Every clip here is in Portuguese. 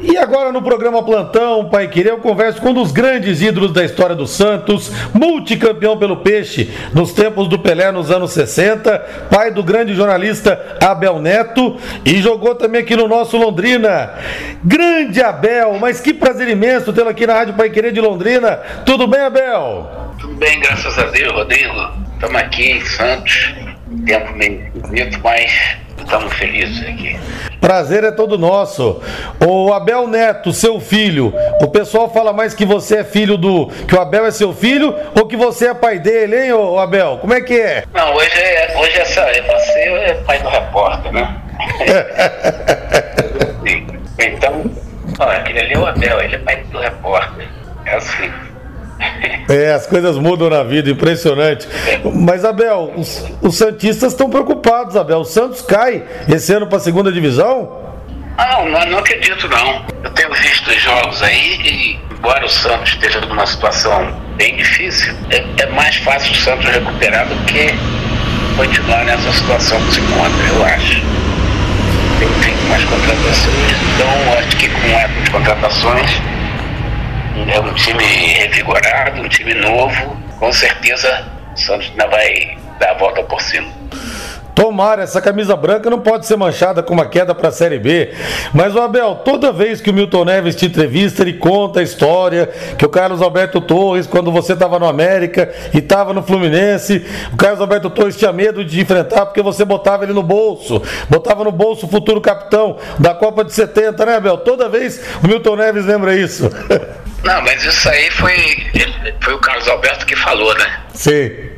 E agora no programa Plantão, Pai Querer, eu converso com um dos grandes ídolos da história do Santos, multicampeão pelo Peixe nos tempos do Pelé nos anos 60, pai do grande jornalista Abel Neto e jogou também aqui no nosso Londrina. Grande Abel, mas que prazer imenso tê-lo aqui na Rádio Pai Querer de Londrina. Tudo bem, Abel? Tudo bem, graças a Deus, Rodrigo. Estamos aqui em Santos, tempo meio esquisito, mas estamos felizes aqui. Prazer é todo nosso. O Abel Neto, seu filho, o pessoal fala mais que você é filho do. que o Abel é seu filho ou que você é pai dele, hein, ô Abel? Como é que é? Não, hoje é, hoje essa, é você é pai do repórter, né? então, ó, aquele ali é o Abel, ele é É, as coisas mudam na vida, impressionante. Mas, Abel, os, os Santistas estão preocupados, Abel. O Santos cai esse ano para a segunda divisão? Ah, não, não acredito não. Eu tenho visto os jogos aí e, embora o Santos esteja numa situação bem difícil, é, é mais fácil o Santos recuperar do que continuar nessa situação que se encontra, eu acho. Tem feito mais contratações, então acho que com essas contratações é um time revigorado, um time novo. Com certeza o Santos ainda vai dar a volta por cima. Tomara, essa camisa branca não pode ser manchada com uma queda para a Série B. Mas, o Abel, toda vez que o Milton Neves te entrevista, ele conta a história que o Carlos Alberto Torres, quando você estava no América e estava no Fluminense, o Carlos Alberto Torres tinha medo de enfrentar porque você botava ele no bolso, botava no bolso o futuro capitão da Copa de 70, né, Abel? Toda vez o Milton Neves lembra isso. Não, mas isso aí foi, foi o Carlos Alberto que falou, né? Sim.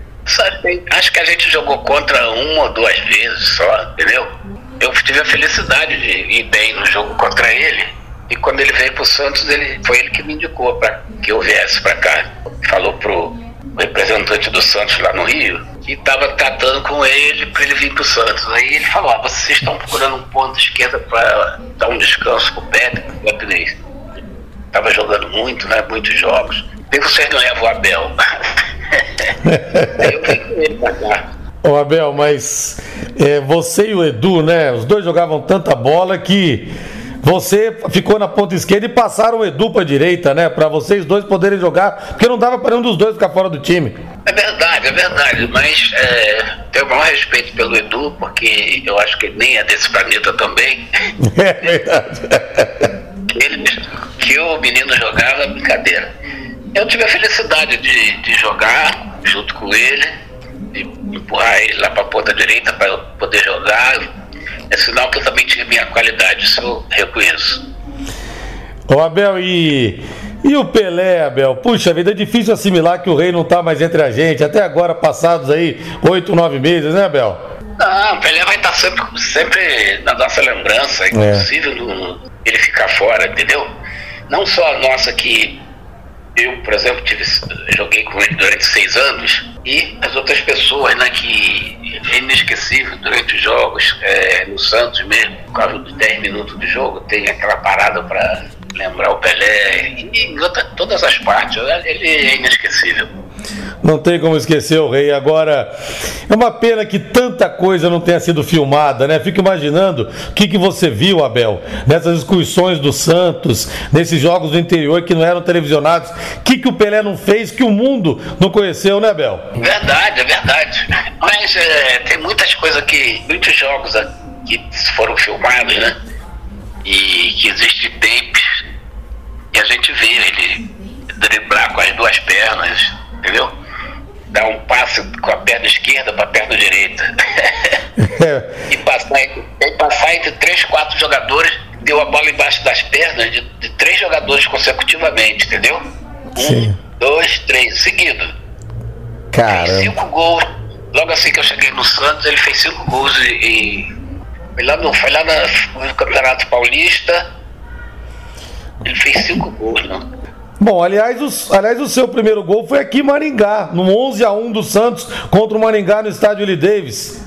Acho que a gente jogou contra uma ou duas vezes só, entendeu? Eu tive a felicidade de ir bem no jogo contra ele. E quando ele veio pro Santos, ele, foi ele que me indicou para que eu viesse para cá. Falou pro representante do Santos lá no Rio que estava tratando com ele para ele vir pro Santos. Aí ele falou: ah, vocês estão procurando um ponto esquerda para dar um descanso pro Pepe, Pepe Tava jogando muito, né? Muitos jogos. E vocês não levam o Abel. eu com ele pra cá. Ô Abel, mas é, você e o Edu, né? Os dois jogavam tanta bola que você ficou na ponta esquerda e passaram o Edu para direita, né? Para vocês dois poderem jogar, porque não dava para um dos dois ficar fora do time. É verdade, é verdade, mas é, tenho o maior respeito pelo Edu, porque eu acho que ele nem é desse planeta também. É verdade. Ele, que o menino jogava, brincadeira. Eu tive a felicidade de, de jogar junto com ele, de empurrar ele lá para a ponta direita para poder jogar. É sinal que eu também tinha minha qualidade, isso eu reconheço. Ô Abel, e, e o Pelé, Abel? Puxa vida, é difícil assimilar que o rei não está mais entre a gente, até agora passados aí oito, nove meses, né, Abel? Não, o Pelé vai estar sempre, sempre na nossa lembrança, é impossível é. ele ficar fora, entendeu? Não só a nossa que eu, por exemplo, tive, joguei com ele durante seis anos e as outras pessoas, né, que é inesquecível durante os jogos, é, no Santos mesmo, por causa dos 10 minutos de jogo, tem aquela parada para lembrar o Pelé e em outra, todas as partes, ele é inesquecível. Não tem como esquecer o rei. Agora, é uma pena que tanta coisa não tenha sido filmada, né? Fico imaginando o que, que você viu, Abel, nessas excursões do Santos, nesses jogos do interior que não eram televisionados. O que, que o Pelé não fez que o mundo não conheceu, né, Abel? Verdade, é verdade. Mas é, tem muitas coisas que. muitos jogos que foram filmados, né? E que existe tapes e a gente vê ele driblar com as duas pernas, entendeu? Dar um passo com a perna esquerda para a perna direita. e, passar entre, e passar entre três, quatro jogadores, deu a bola embaixo das pernas de, de três jogadores consecutivamente, entendeu? Um, Sim. dois, três, seguido. Cara. Cinco gols. Logo assim que eu cheguei no Santos, ele fez cinco gols e. e foi lá no, foi lá no Campeonato Paulista. Ele fez cinco gols, não. Bom, aliás, aliás, o seu primeiro gol foi aqui em Maringá, no 11 a 1 do Santos contra o Maringá no estádio Lee Davis.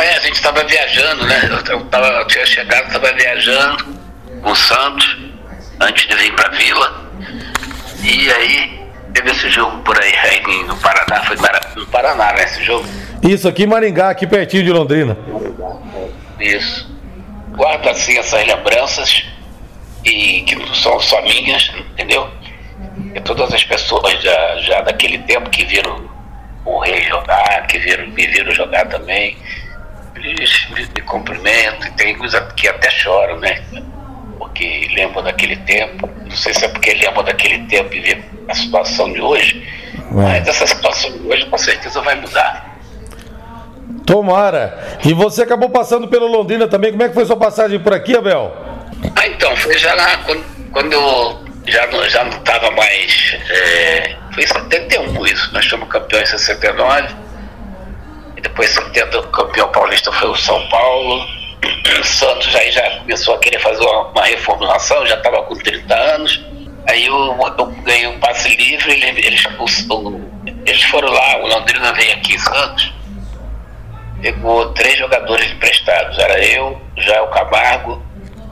É, a gente estava viajando, né? Eu, tava, eu tinha chegado, estava viajando com o Santos antes de vir para a Vila. E aí teve esse jogo por aí, aí no Paraná, foi no Paraná, né? Esse jogo. Isso, aqui em Maringá, aqui pertinho de Londrina. Isso. Guardo assim essas lembranças e que não são só minhas, entendeu? E todas as pessoas já, já daquele tempo que viram o rei jogar, que viram, me viram jogar também, eles me, me cumprimentam, e tem coisa que até choram, né? Porque lembram daquele tempo, não sei se é porque lembram daquele tempo e vê a situação de hoje, mas essa situação de hoje com certeza vai mudar. Tomara. E você acabou passando pelo Londrina também. Como é que foi sua passagem por aqui, Abel? Então, foi já lá quando, quando eu já não já não mais. É, foi em 71 isso. Nós fomos campeões em 69. E depois 70 o campeão paulista foi o São Paulo. O Santos aí já começou a querer fazer uma, uma reformulação, já estava com 30 anos. Aí eu, eu ganhei um passe livre, eles, eles foram lá, o Londrina veio aqui em Santos pegou três jogadores emprestados. Era eu, já o Camargo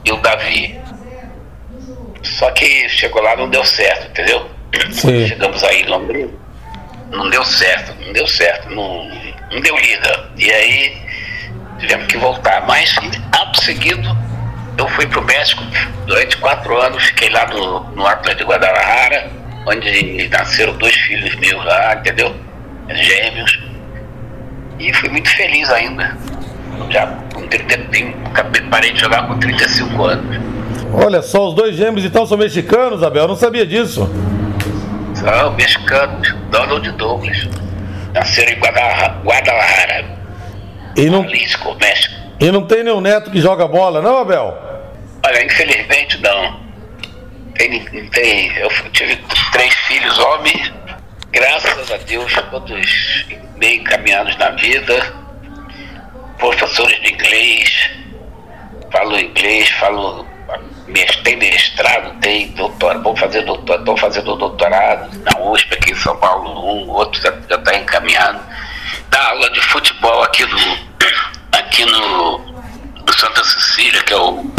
e o Davi. Só que chegou lá não deu certo, entendeu? Sim. Chegamos aí em Londrina, não deu certo, não deu certo, não, não deu liga. E aí tivemos que voltar. Mas, ato seguido, eu fui para o México durante quatro anos, fiquei lá no, no Atlas de Guadalajara, onde nasceram dois filhos meus lá, entendeu? Gêmeos. E fui muito feliz ainda. Já com 30, parei de jogar com 35 anos. Olha só, os dois gêmeos então são mexicanos, Abel? Eu não sabia disso. São mexicanos, Donald Douglas. Nasceram em Guadalajara, e não, Jalisco, México. E não tem nenhum neto que joga bola, não, Abel? Olha, infelizmente não. Tem, tem, eu tive três filhos homens graças a Deus, todos bem encaminhados na vida, professores de inglês, falo inglês, falo tem mestrado, tem doutorado, vou fazer doutorado, estou fazendo doutorado na USP aqui em São Paulo, um, outro já está encaminhado. Dá aula de futebol aqui no, aqui no, no Santa Cecília, que é o,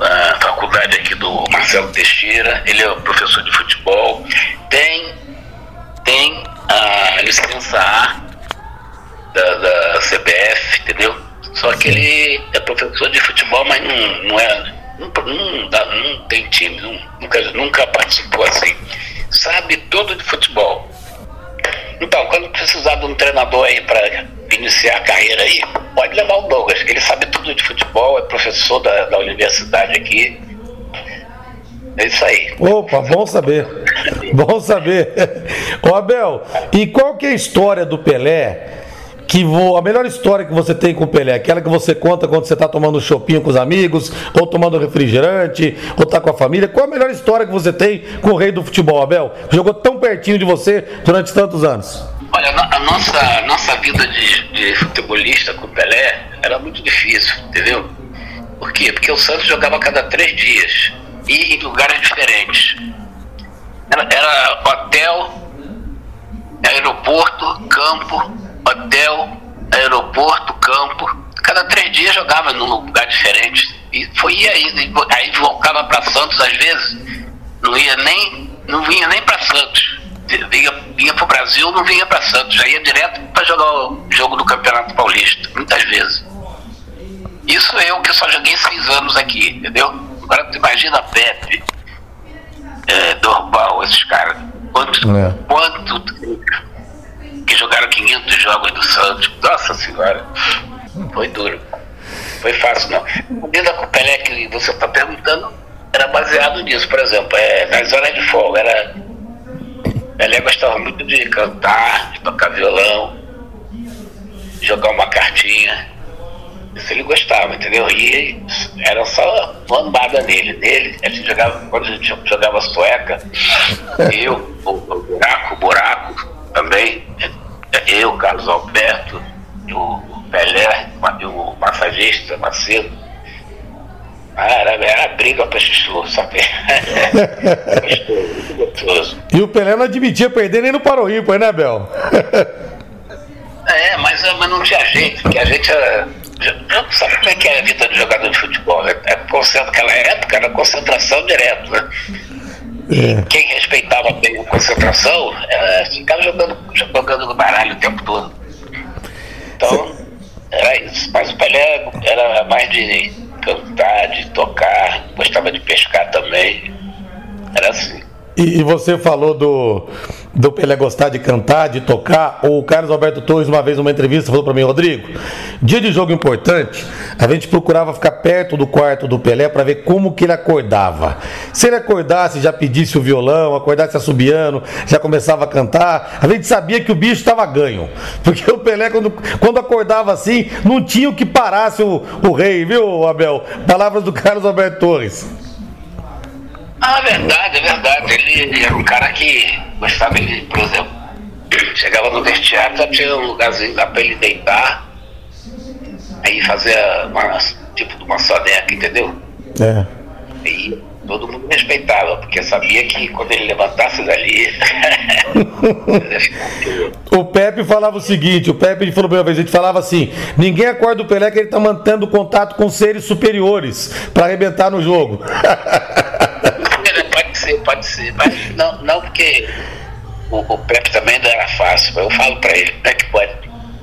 a faculdade aqui do Marcelo Teixeira, ele é o professor de futebol. Tem tem a licença A da, da CBF, entendeu? Só que ele é professor de futebol, mas não, não é. Não, não, dá, não tem time, não, nunca, nunca participou assim. Sabe tudo de futebol. Então, quando precisar de um treinador aí para iniciar a carreira aí, pode levar o Douglas, que ele sabe tudo de futebol, é professor da, da universidade aqui é isso aí. Opa, bom saber. bom saber. Ô Abel, e qual que é a história do Pelé? Que a melhor história que você tem com o Pelé, aquela que você conta quando você está tomando um chopinho com os amigos, ou tomando refrigerante, ou está com a família. Qual a melhor história que você tem com o rei do futebol, Abel? Jogou tão pertinho de você durante tantos anos. Olha, a nossa, nossa vida de, de futebolista com o Pelé era muito difícil, entendeu? Por quê? Porque o Santos jogava a cada três dias e em lugares diferentes. Era, era hotel, aeroporto, campo, hotel, aeroporto, campo. Cada três dias jogava num lugar diferente. E foi aí, aí voltava para Santos às vezes, não ia nem, não vinha nem para Santos. Vinha, vinha para o Brasil, não vinha para Santos, já ia direto para jogar o jogo do Campeonato Paulista, muitas vezes. Isso eu que só joguei seis anos aqui, entendeu? Agora tu imagina Pepe, é, Dorbal, esses caras. Quanto, é. quanto que jogaram 500 jogos do Santos. Nossa Senhora, foi duro. Foi fácil, não. O Vida com o Pelé que você está perguntando era baseado nisso, por exemplo, é, nas horas de folga. Era, Pelé gostava muito de cantar, de tocar violão, jogar uma cartinha. Isso ele gostava, entendeu? E era só lambada nele. Nele, a gente jogava, quando a gente jogava sueca, eu, o, o buraco, o buraco também, eu, Carlos Alberto, o Pelé, o massagista Macedo. Ah, era, briga pra chuchu, sabe? gostoso, E o Pelé não admitia perder nem no Paroímpo, né, Bel? é, mas, mas não tinha jeito, porque a gente era sabe como é que é a vida de jogador de futebol? É, é naquela época era concentração direto, né? É. Quem respeitava bem a concentração é, ficava jogando, jogando no baralho o tempo todo. Então, era isso. Mas o Pelé era mais de cantar, de tocar, gostava de pescar também. Era assim. E, e, você falou do, do Pelé gostar de cantar, de tocar. O Carlos Alberto Torres, uma vez numa entrevista, falou para mim, Rodrigo, dia de jogo importante, a gente procurava ficar perto do quarto do Pelé para ver como que ele acordava. Se ele acordasse, já pedisse o violão, acordasse assobiando, já começava a cantar, a gente sabia que o bicho estava ganho. Porque o Pelé, quando, quando acordava assim, não tinha o que parasse o, o rei, viu, Abel? Palavras do Carlos Alberto Torres. Ah, verdade, é verdade. Ele era um cara que gostava, ele, por exemplo, chegava no vestiário, já tinha um lugarzinho lá para ele deitar, aí fazia uma, tipo de uma soneca, entendeu? É. Aí todo mundo respeitava, porque sabia que quando ele levantasse dali. o Pepe falava o seguinte: o Pepe falou uma vez, a gente falava assim: ninguém acorda o Pelé que ele está mantendo contato com seres superiores para arrebentar no jogo. pode ser, mas não, não porque o, o Pepe também não era fácil. Eu falo pra ele, como é que pode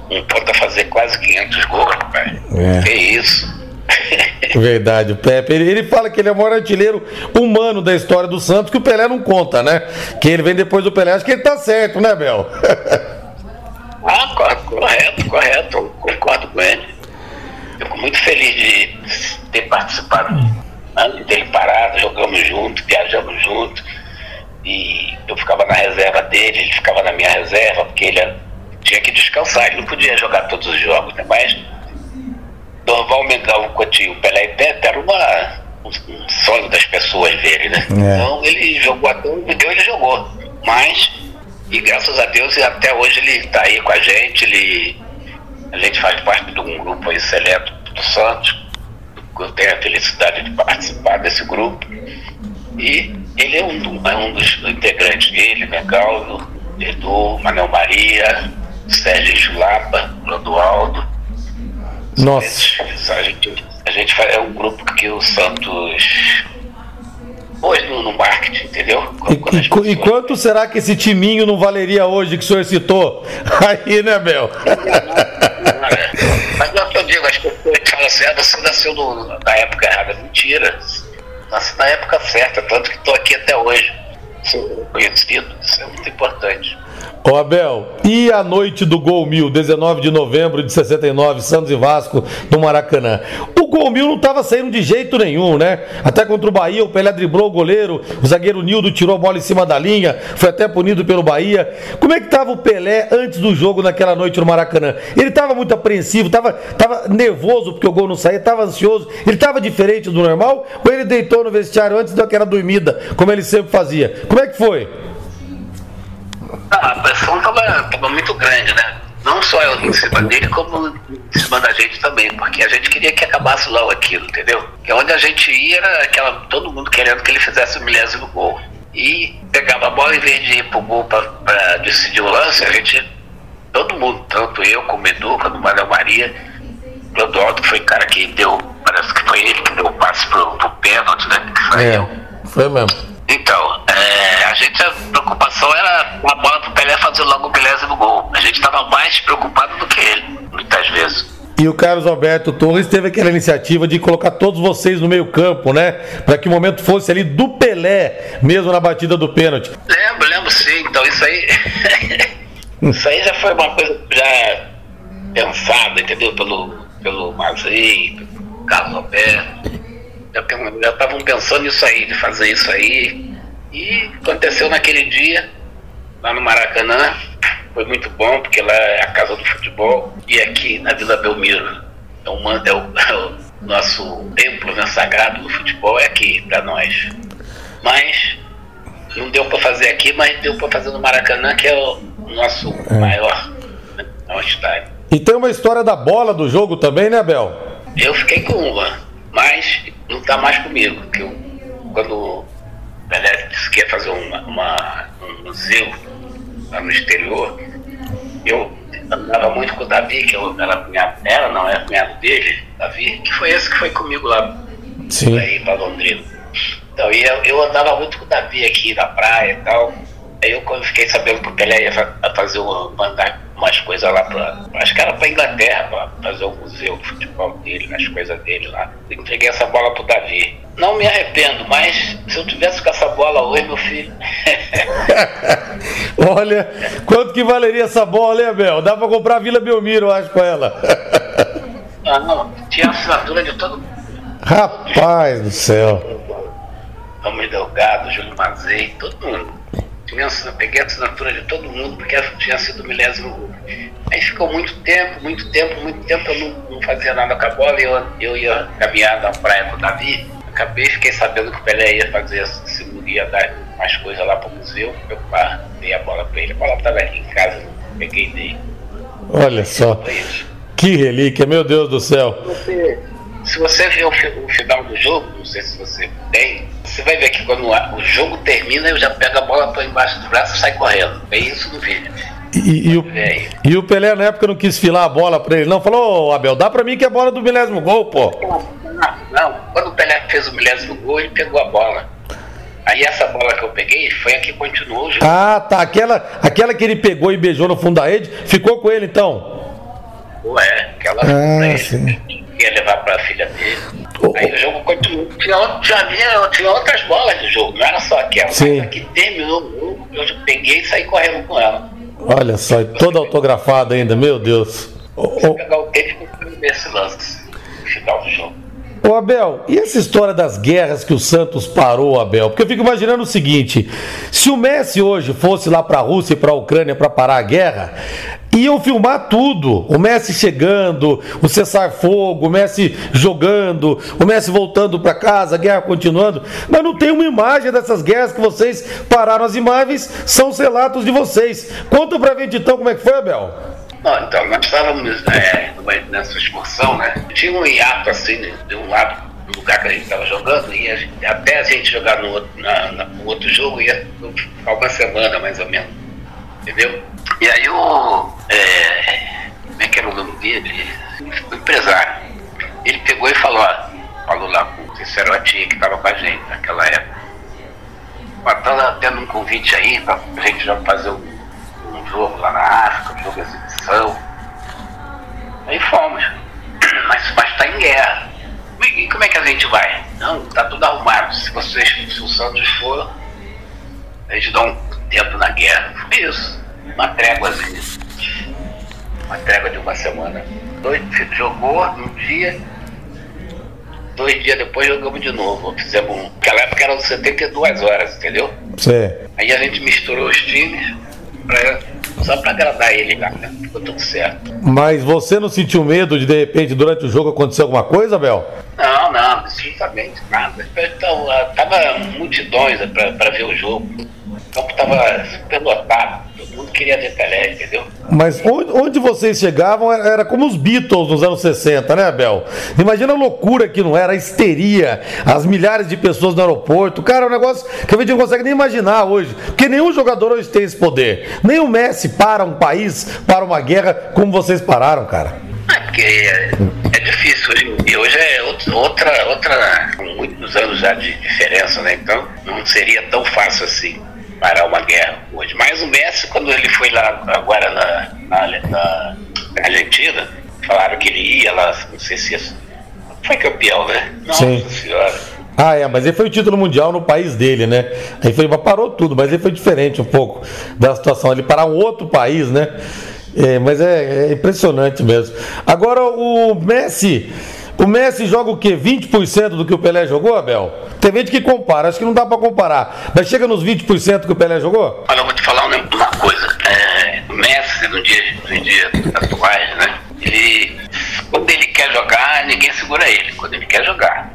um ponta fazer quase 500 gols, rapaz? É. Que isso? Verdade, o Pepe. Ele, ele, fala que ele é o maior artilheiro humano da história do Santos, que o Pelé não conta, né? Que ele vem depois do Pelé. Acho que ele tá certo, né, Bel? ah, correto, correto. Eu concordo com ele. Fico muito feliz de ter participado antes dele parado, jogamos junto, viajamos junto. E eu ficava na reserva dele, ele ficava na minha reserva, porque ele tinha que descansar, ele não podia jogar todos os jogos, né? Mas Dorval Mengão, Coutinho, Pelé e Pepe era uma, um sonho das pessoas dele, né? É. Então ele jogou até onde deu, ele jogou. Mas, e graças a Deus, até hoje ele está aí com a gente, ele, a gente faz parte de um grupo aí seleto do Santos eu tenho a felicidade de participar desse grupo. E ele é um, do, é um dos integrantes dele, Megaldo, Edu, Manel Maria, Sérgio Chulapa, Clodoaldo. Nossa. A gente, a gente é um grupo que o Santos hoje no, no marketing, entendeu? E, e, e, quanto será que esse timinho não valeria hoje que o senhor citou? Aí, né, Bel? ah, você nasceu no, na época errada. Mentira. Nasci na época certa, tanto que estou aqui até hoje. Sou conhecido, isso é muito importante. Ô Abel, e a noite do Gol Mil, 19 de novembro de 69, Santos e Vasco no Maracanã? O Gol Mil não estava saindo de jeito nenhum, né? Até contra o Bahia, o Pelé driblou o goleiro, o zagueiro Nildo tirou a bola em cima da linha, foi até punido pelo Bahia. Como é que estava o Pelé antes do jogo naquela noite no Maracanã? Ele estava muito apreensivo, estava tava nervoso porque o gol não saía, estava ansioso, ele estava diferente do normal ou ele deitou no vestiário antes daquela dormida, como ele sempre fazia? Como é que foi? Ah, a pressão estava muito grande, né? Não só eu em cima dele, como em cima da gente também, porque a gente queria que acabasse logo aquilo, entendeu? Que onde a gente ia era aquela, todo mundo querendo que ele fizesse o milésimo gol. E pegava a bola, em vez de ir pro gol para decidir o lance, a gente, todo mundo, tanto eu como o Edu, como o Manuel Maria, Clodoaldo, que foi o cara que deu, parece que foi ele que deu o passe pro, pro pênalti, né? Que é, foi mesmo. Então, é, a gente, a preocupação era a bola pro Pelé fazer logo o milésimo gol. A gente estava mais preocupado do que ele, muitas vezes. E o Carlos Alberto Torres teve aquela iniciativa de colocar todos vocês no meio-campo, né? Para que o momento fosse ali do Pelé, mesmo na batida do pênalti. Lembro, lembro sim. Então isso aí. isso aí já foi uma coisa já pensada, entendeu? Pelo, pelo Mazei, pelo Carlos Alberto já estavam pensando nisso aí, de fazer isso aí. E aconteceu naquele dia, lá no Maracanã. Foi muito bom, porque lá é a casa do futebol. E aqui na Vila Belmiro é, uma, é, o, é o, nosso templo né, sagrado do futebol, é aqui para nós. Mas não deu para fazer aqui, mas deu para fazer no Maracanã, que é o nosso é. maior né, estádio. E tem uma história da bola do jogo também, né, Bel? Eu fiquei com uma mas não está mais comigo. Que eu, quando o Pelé disse que ia fazer uma, uma, um museu lá no exterior, eu andava muito com o Davi, que eu era cunhado dela, não era cunhado dele, Davi, que foi esse que foi comigo lá Sim. aí para Londrina. Então eu, eu andava muito com o Davi aqui na praia e tal. Aí eu quando fiquei sabendo que o Pelé ia fazer uma, mandar umas coisas lá para. Acho que era para Inglaterra, para fazer o museu de futebol dele, as coisas dele lá. Eu entreguei essa bola pro Davi. Não me arrependo, mas se eu tivesse com essa bola hoje, meu filho. Olha, quanto que valeria essa bola, hein, Abel? Dá para comprar a Vila Belmiro, eu acho, com ela. ah, não, tinha assinatura de todo mundo. Rapaz do céu. Ramos Delgado, Júlio Mazei, todo mundo. Tinha, peguei a assinatura de todo mundo, porque tinha sido o milésimo gol. Aí ficou muito tempo, muito tempo, muito tempo, eu não, não fazia nada com a bola, eu, eu ia caminhar na praia com o Davi. Acabei, fiquei sabendo que o Pelé ia fazer, se ia dar mais coisas lá para o museu, eu pá, dei a bola para ele. A bola estava aqui em casa, peguei e dei. Olha só. Que relíquia, meu Deus do céu. Você, se você ver o, o, final do jogo, não sei se você tem, você vai ver que quando o jogo termina, eu já pego a bola, põe embaixo do braço e sai correndo. É isso no vídeo. E, e, o, e, o, Pelé na época não quis filar a bola pra ele, não? Falou, oh, Abel, dá pra mim que é a bola do milésimo gol, pô. Não, não, quando o Pelé fez o milésimo gol, ele pegou a bola. Aí essa bola que eu peguei foi a que continuou o jogo. Ah, tá. Aquela, aquela que ele pegou e beijou no fundo da rede, ficou com ele então? Ué, aquela ah, sim. Ia levar pra filha dele. Oh, Aí o jogo continuou. Tinha, tinha, tinha, tinha outras bolas do jogo, não era só aquela. Sim. Mas que terminou o jogo, eu peguei e saí correndo com ela. Olha só, toda autografada ainda, meu Deus. Vou pegar o tempo e ver esse lance, no final do jogo. Ô Abel, e essa história das guerras que o Santos parou, Abel? Porque eu fico imaginando o seguinte: se o Messi hoje fosse lá para a Rússia e para a Ucrânia para parar a guerra, iam filmar tudo. O Messi chegando, o cessar-fogo, o Messi jogando, o Messi voltando para casa, a guerra continuando. Mas não tem uma imagem dessas guerras que vocês pararam. As imagens são os relatos de vocês. Conta pra gente então como é que foi, Abel. Não, então, nós estávamos é, nessa excursão, né? Tinha um hiato assim, né, de um lado do lugar que a gente estava jogando, e até a gente jogar no outro, na, na, no outro jogo ia ficar uma semana mais ou menos. Entendeu? E aí o. É, como é que era o nome dele? O empresário. Ele pegou e falou, ó, falou lá com o Cicerotinha que estava com a gente naquela época. Estão tendo um convite aí para a gente já fazer um, um jogo lá na África, um jogo assim exibição. Aí fomos. Mas está em guerra. E como é que a gente vai? Não, tá tudo arrumado. Se vocês, se o Santos for, a gente dá um tempo na guerra. Foi isso. Uma trégua assim. Uma trégua de uma semana. Dois, jogou um dia, dois dias depois jogamos de novo. Fizemos um. Naquela época eram 72 horas, entendeu? Sim. Aí a gente misturou os times pra só pra agradar ele, cara. Ficou tudo certo. Mas você não sentiu medo de, de repente, durante o jogo acontecer alguma coisa, Bel? Não, não, absolutamente nada. Então, tava multidões pra, pra ver o jogo. O campo tava super lotado mundo queria ver Pelé, entendeu? Mas onde, onde, vocês chegavam era como os Beatles nos anos 60, né, Bel? Imagina a loucura que não era, a histeria, as milhares de pessoas no aeroporto. Cara, é um negócio que a gente não consegue nem imaginar hoje. Porque nenhum jogador hoje tem esse poder. Nem o Messi para um país, para uma guerra, como vocês pararam, cara. É porque é, é difícil hoje. E hoje é outra, outra, muitos anos já de diferença, né? Então não seria tão fácil assim parar uma guerra hoje. Mas o Messi, quando ele foi lá agora na, na, na Argentina, falaram que ele ia lá, não sei se isso. Foi campeão, né? Nossa Sim. senhora. Ah, é, mas ele foi o título mundial no país dele, né? Aí foi, parou tudo, mas ele foi diferente um pouco da situação. Ele parar um outro país, né? É, mas é, é impressionante mesmo. Agora, o Messi o Messi joga o quê? 20% do que o Pelé jogou, Abel? Tem gente que compara, acho que não dá para comparar. Mas chega nos 20% que o Pelé jogou? Olha, eu vou te falar uma coisa. É, o Messi, no dia, no dia atuais, né? Ele, quando ele quer jogar, ninguém segura ele. Quando ele quer jogar.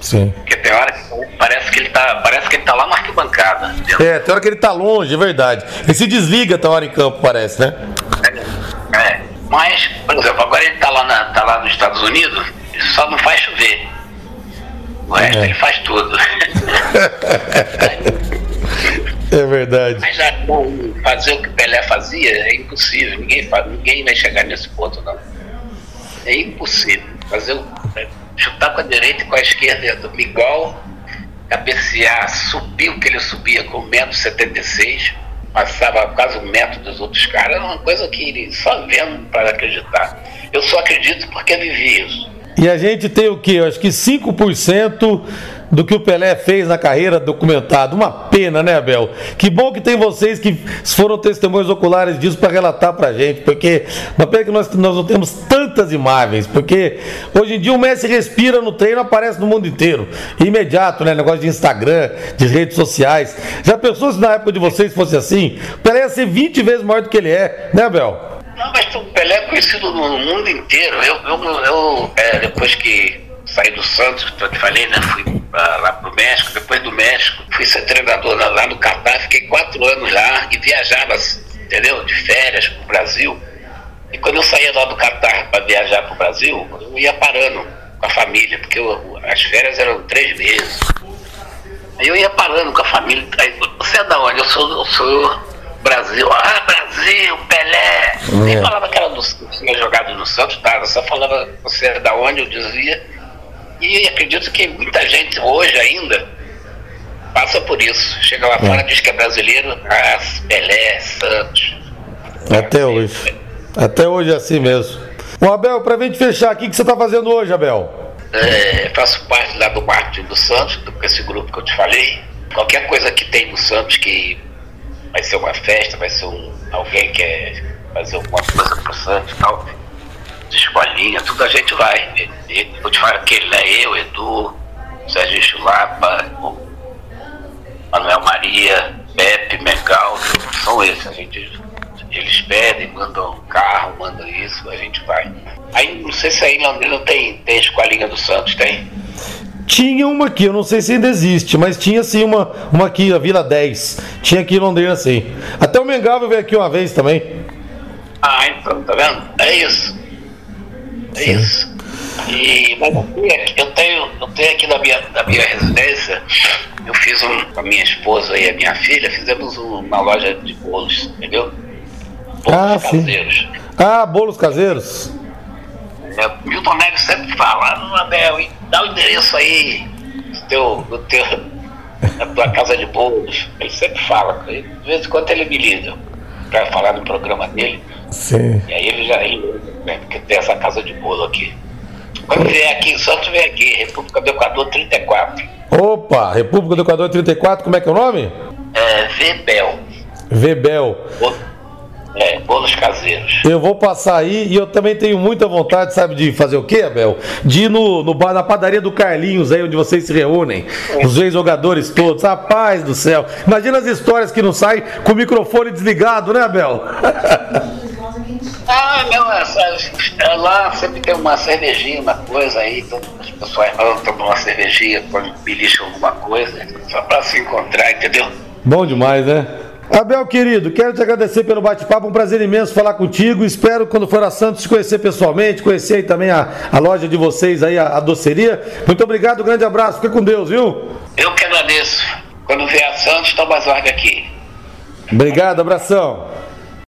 Sim. Porque tem hora que parece que ele tá, parece que ele tá lá na arquibancada. Entendeu? É, tem hora que ele tá longe, é verdade. Ele se desliga tem hora em campo, parece, né? É, é. Mas, por exemplo, agora ele tá lá, na, tá lá nos Estados Unidos só não faz chover. O resto é. ele faz tudo. é verdade. Mas já, fazer o que Pelé fazia é impossível. Ninguém, faz, ninguém vai chegar nesse ponto, não. É impossível. Fazer o, é, chutar com a direita e com a esquerda igual, cabecear, subir o que ele subia com 1,76m. passava quase um metro dos outros caras, era uma coisa que ele só vendo para acreditar. Eu só acredito porque vivi isso. E a gente tem o quê? Eu acho que 5% do que o Pelé fez na carreira documentado. Uma pena, né, Abel? Que bom que tem vocês que foram testemunhos oculares disso para relatar pra gente, porque uma pena que nós, nós não temos tantas imagens, porque hoje em dia o Messi respira no treino, aparece no mundo inteiro. Imediato, né? Negócio de Instagram, de redes sociais. Já pensou se na época de vocês fosse assim? O Pelé ia ser 20 vezes maior do que ele é, né, Abel? Não, mas o Pelé é conhecido no mundo inteiro. Eu, eu, eu é, depois que saí do Santos, que eu te falei, né? Fui pra, lá pro México. Depois do México, fui ser treinador lá no Catar. Fiquei quatro anos lá e viajava, entendeu? De férias pro Brasil. E quando eu saía lá do Catar para viajar pro Brasil, eu ia parando com a família, porque eu, as férias eram três meses. Aí eu ia parando com a família. Aí, você é da onde? Eu sou, eu sou Brasil, ah, Brasil, Pelé. É. Nem falava que era do, tinha jogado no Santos, nada, só falava você é da onde eu dizia. E acredito que muita gente hoje ainda passa por isso. Chega lá é. fora, diz que é brasileiro, ah, Pelé, Santos. Até assim, hoje. Até hoje é assim mesmo. O Abel, pra gente fechar aqui, o que você tá fazendo hoje, Abel? É, faço parte lá do marketing do Santos, com esse grupo que eu te falei. Qualquer coisa que tem no Santos que vai ser uma festa, vai ser um, alguém que quer fazer alguma coisa pro Santos e tal, de escolinha, tudo a gente vai. E, vou te falar que ele é eu, Edu, Sérgio Chulapa, Manuel Maria, Pepe, Mengal, são esses. A gente, eles pedem, mandam carro, mandam isso, a gente vai. Aí não sei se aí em Londrina tem, tem escolinha do Santos, tem? Tinha uma aqui, eu não sei se ainda existe, mas tinha sim uma, uma aqui, a Vila 10. Tinha aqui em Londrina sim. Até o Mengável veio aqui uma vez também. Ah, então, tá vendo? É isso. É sim. isso. E mas eu tenho, eu tenho aqui na minha, na minha residência, eu fiz um, com a minha esposa e a minha filha, fizemos uma loja de bolos, entendeu? Bolos ah, caseiros. Sim. Ah, bolos caseiros. É, Milton Neves sempre fala, ah, Abel, dá o endereço aí do teu, do teu, da tua casa de bolos. Ele sempre fala, de vez em quando ele me liga para falar no programa dele. Sim. E aí ele já ri, né, porque tem essa casa de bolo aqui. Quando vier aqui em Santos, vem aqui, República do Equador 34. Opa, República do Equador 34, como é que é o nome? É, Vebel. Vebel. É, bolos caseiros. Eu vou passar aí e eu também tenho muita vontade, sabe, de fazer o quê, Abel? De ir no, no bar, na padaria do Carlinhos, aí onde vocês se reúnem. É. Os ex-jogadores todos. Rapaz do céu. Imagina as histórias que não saem com o microfone desligado, né, Abel? ah, meu, essa, lá sempre tem uma cervejinha, uma coisa aí, então as pessoas vão tomar uma cervejinha, beliscam alguma coisa, só pra se encontrar, entendeu? Bom demais, né? Abel, querido, quero te agradecer pelo bate-papo, um prazer imenso falar contigo. Espero, quando for a Santos, te conhecer pessoalmente, conhecer aí também a, a loja de vocês aí, a, a doceria. Muito obrigado, grande abraço, fica com Deus, viu? Eu que agradeço. Quando vier a Santos, toma ordem aqui. Obrigado, abração.